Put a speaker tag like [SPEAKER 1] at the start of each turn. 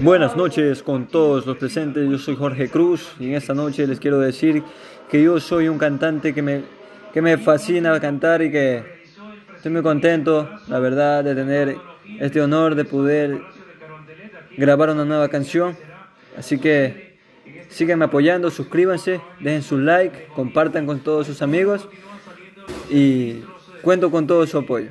[SPEAKER 1] Buenas noches con todos los presentes, yo soy Jorge Cruz y en esta noche les quiero decir que yo soy un cantante que me, que me fascina cantar y que estoy muy contento, la verdad, de tener este honor de poder grabar una nueva canción. Así que síganme apoyando, suscríbanse, dejen su like, compartan con todos sus amigos y cuento con todo su apoyo.